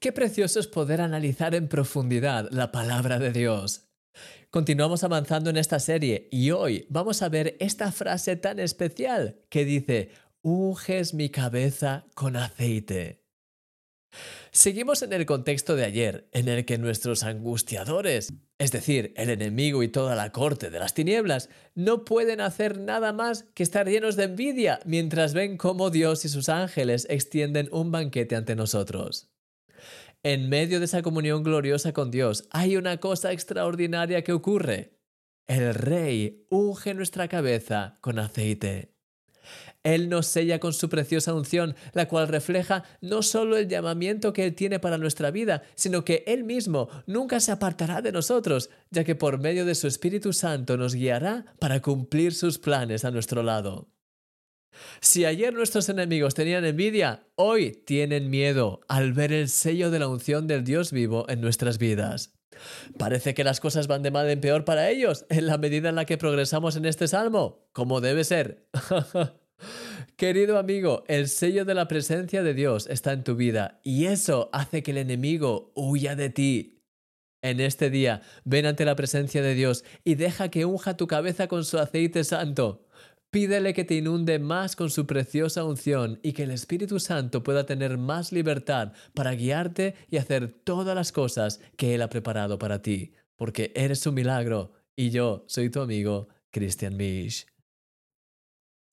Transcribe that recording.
Qué precioso es poder analizar en profundidad la palabra de Dios. Continuamos avanzando en esta serie y hoy vamos a ver esta frase tan especial que dice, unges mi cabeza con aceite. Seguimos en el contexto de ayer, en el que nuestros angustiadores, es decir, el enemigo y toda la corte de las tinieblas, no pueden hacer nada más que estar llenos de envidia mientras ven cómo Dios y sus ángeles extienden un banquete ante nosotros. En medio de esa comunión gloriosa con Dios hay una cosa extraordinaria que ocurre. El Rey unge nuestra cabeza con aceite. Él nos sella con su preciosa unción, la cual refleja no solo el llamamiento que Él tiene para nuestra vida, sino que Él mismo nunca se apartará de nosotros, ya que por medio de su Espíritu Santo nos guiará para cumplir sus planes a nuestro lado. Si ayer nuestros enemigos tenían envidia, hoy tienen miedo al ver el sello de la unción del Dios vivo en nuestras vidas. Parece que las cosas van de mal en peor para ellos en la medida en la que progresamos en este salmo, como debe ser. Querido amigo, el sello de la presencia de Dios está en tu vida y eso hace que el enemigo huya de ti. En este día, ven ante la presencia de Dios y deja que unja tu cabeza con su aceite santo. Pídele que te inunde más con su preciosa unción y que el Espíritu Santo pueda tener más libertad para guiarte y hacer todas las cosas que Él ha preparado para ti, porque eres un milagro y yo soy tu amigo, Christian Misch.